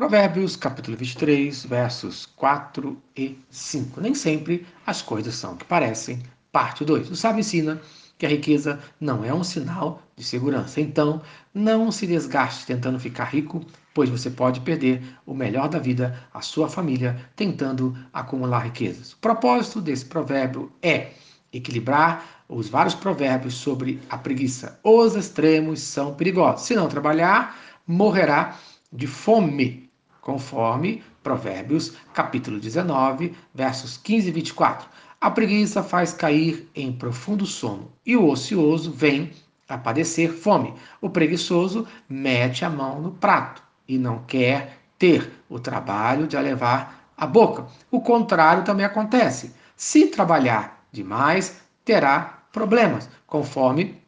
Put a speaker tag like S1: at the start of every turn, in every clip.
S1: Provérbios capítulo 23, versos 4 e 5. Nem sempre as coisas são o que parecem. Parte 2. O sábio ensina que a riqueza não é um sinal de segurança. Então, não se desgaste tentando ficar rico, pois você pode perder o melhor da vida, a sua família, tentando acumular riquezas. O propósito desse provérbio é equilibrar os vários provérbios sobre a preguiça. Os extremos são perigosos. Se não trabalhar, morrerá de fome, conforme Provérbios, capítulo 19, versos 15 e 24. A preguiça faz cair em profundo sono, e o ocioso vem a padecer fome. O preguiçoso mete a mão no prato e não quer ter o trabalho de a levar à boca. O contrário também acontece. Se trabalhar demais, terá problemas, conforme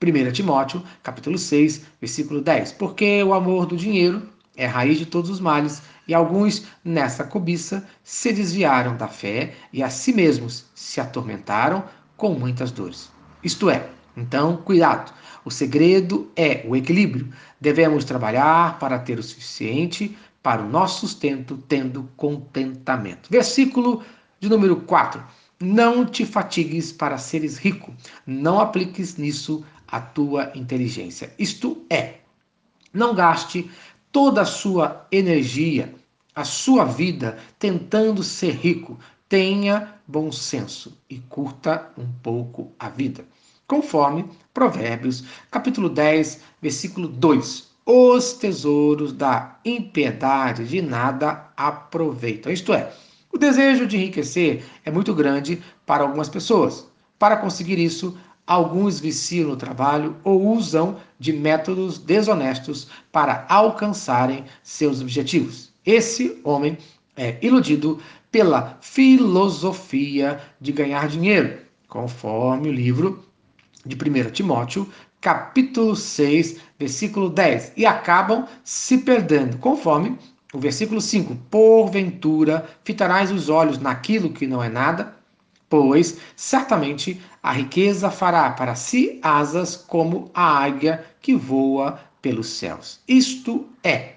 S1: 1 Timóteo, capítulo 6, versículo 10. Porque o amor do dinheiro é raiz de todos os males, e alguns, nessa cobiça, se desviaram da fé e a si mesmos se atormentaram com muitas dores. Isto é, então, cuidado. O segredo é o equilíbrio. Devemos trabalhar para ter o suficiente para o nosso sustento, tendo contentamento. Versículo de número 4. Não te fatigues para seres rico, não apliques nisso a tua inteligência. Isto é, não gaste toda a sua energia, a sua vida tentando ser rico. Tenha bom senso e curta um pouco a vida. Conforme Provérbios, capítulo 10, versículo 2. Os tesouros da impiedade de nada aproveitam. Isto é, o desejo de enriquecer é muito grande para algumas pessoas. Para conseguir isso, alguns viciam no trabalho ou usam de métodos desonestos para alcançarem seus objetivos. Esse homem é iludido pela filosofia de ganhar dinheiro, conforme o livro de 1 Timóteo, capítulo 6, versículo 10, e acabam se perdendo, conforme o versículo 5: Porventura fitarás os olhos naquilo que não é nada, pois certamente a riqueza fará para si asas como a águia que voa pelos céus. Isto é,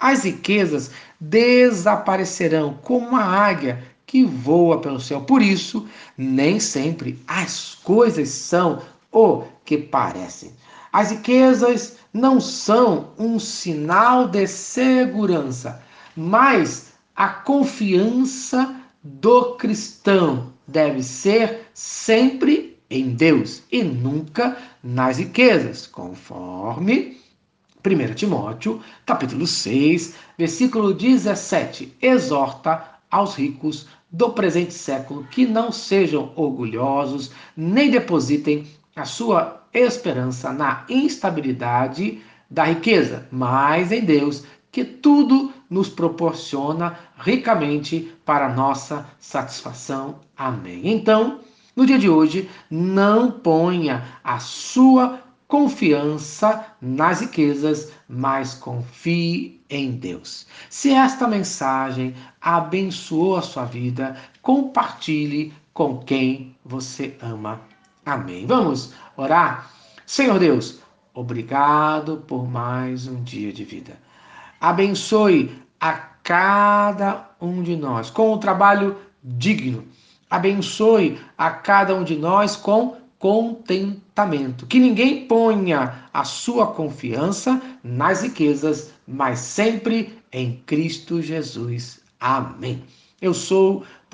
S1: as riquezas desaparecerão como a águia que voa pelo céu. Por isso, nem sempre as coisas são o que parecem. As riquezas não são um sinal de segurança, mas a confiança do cristão deve ser sempre em Deus e nunca nas riquezas, conforme 1 Timóteo, capítulo 6, versículo 17, exorta aos ricos do presente século que não sejam orgulhosos, nem depositem a sua esperança na instabilidade da riqueza, mas em Deus, que tudo nos proporciona ricamente para nossa satisfação. Amém. Então, no dia de hoje, não ponha a sua confiança nas riquezas, mas confie em Deus. Se esta mensagem abençoou a sua vida, compartilhe com quem você ama. Amém. Vamos orar? Senhor Deus, obrigado por mais um dia de vida. Abençoe a cada um de nós com um trabalho digno. Abençoe a cada um de nós com contentamento. Que ninguém ponha a sua confiança nas riquezas, mas sempre em Cristo Jesus. Amém. Eu sou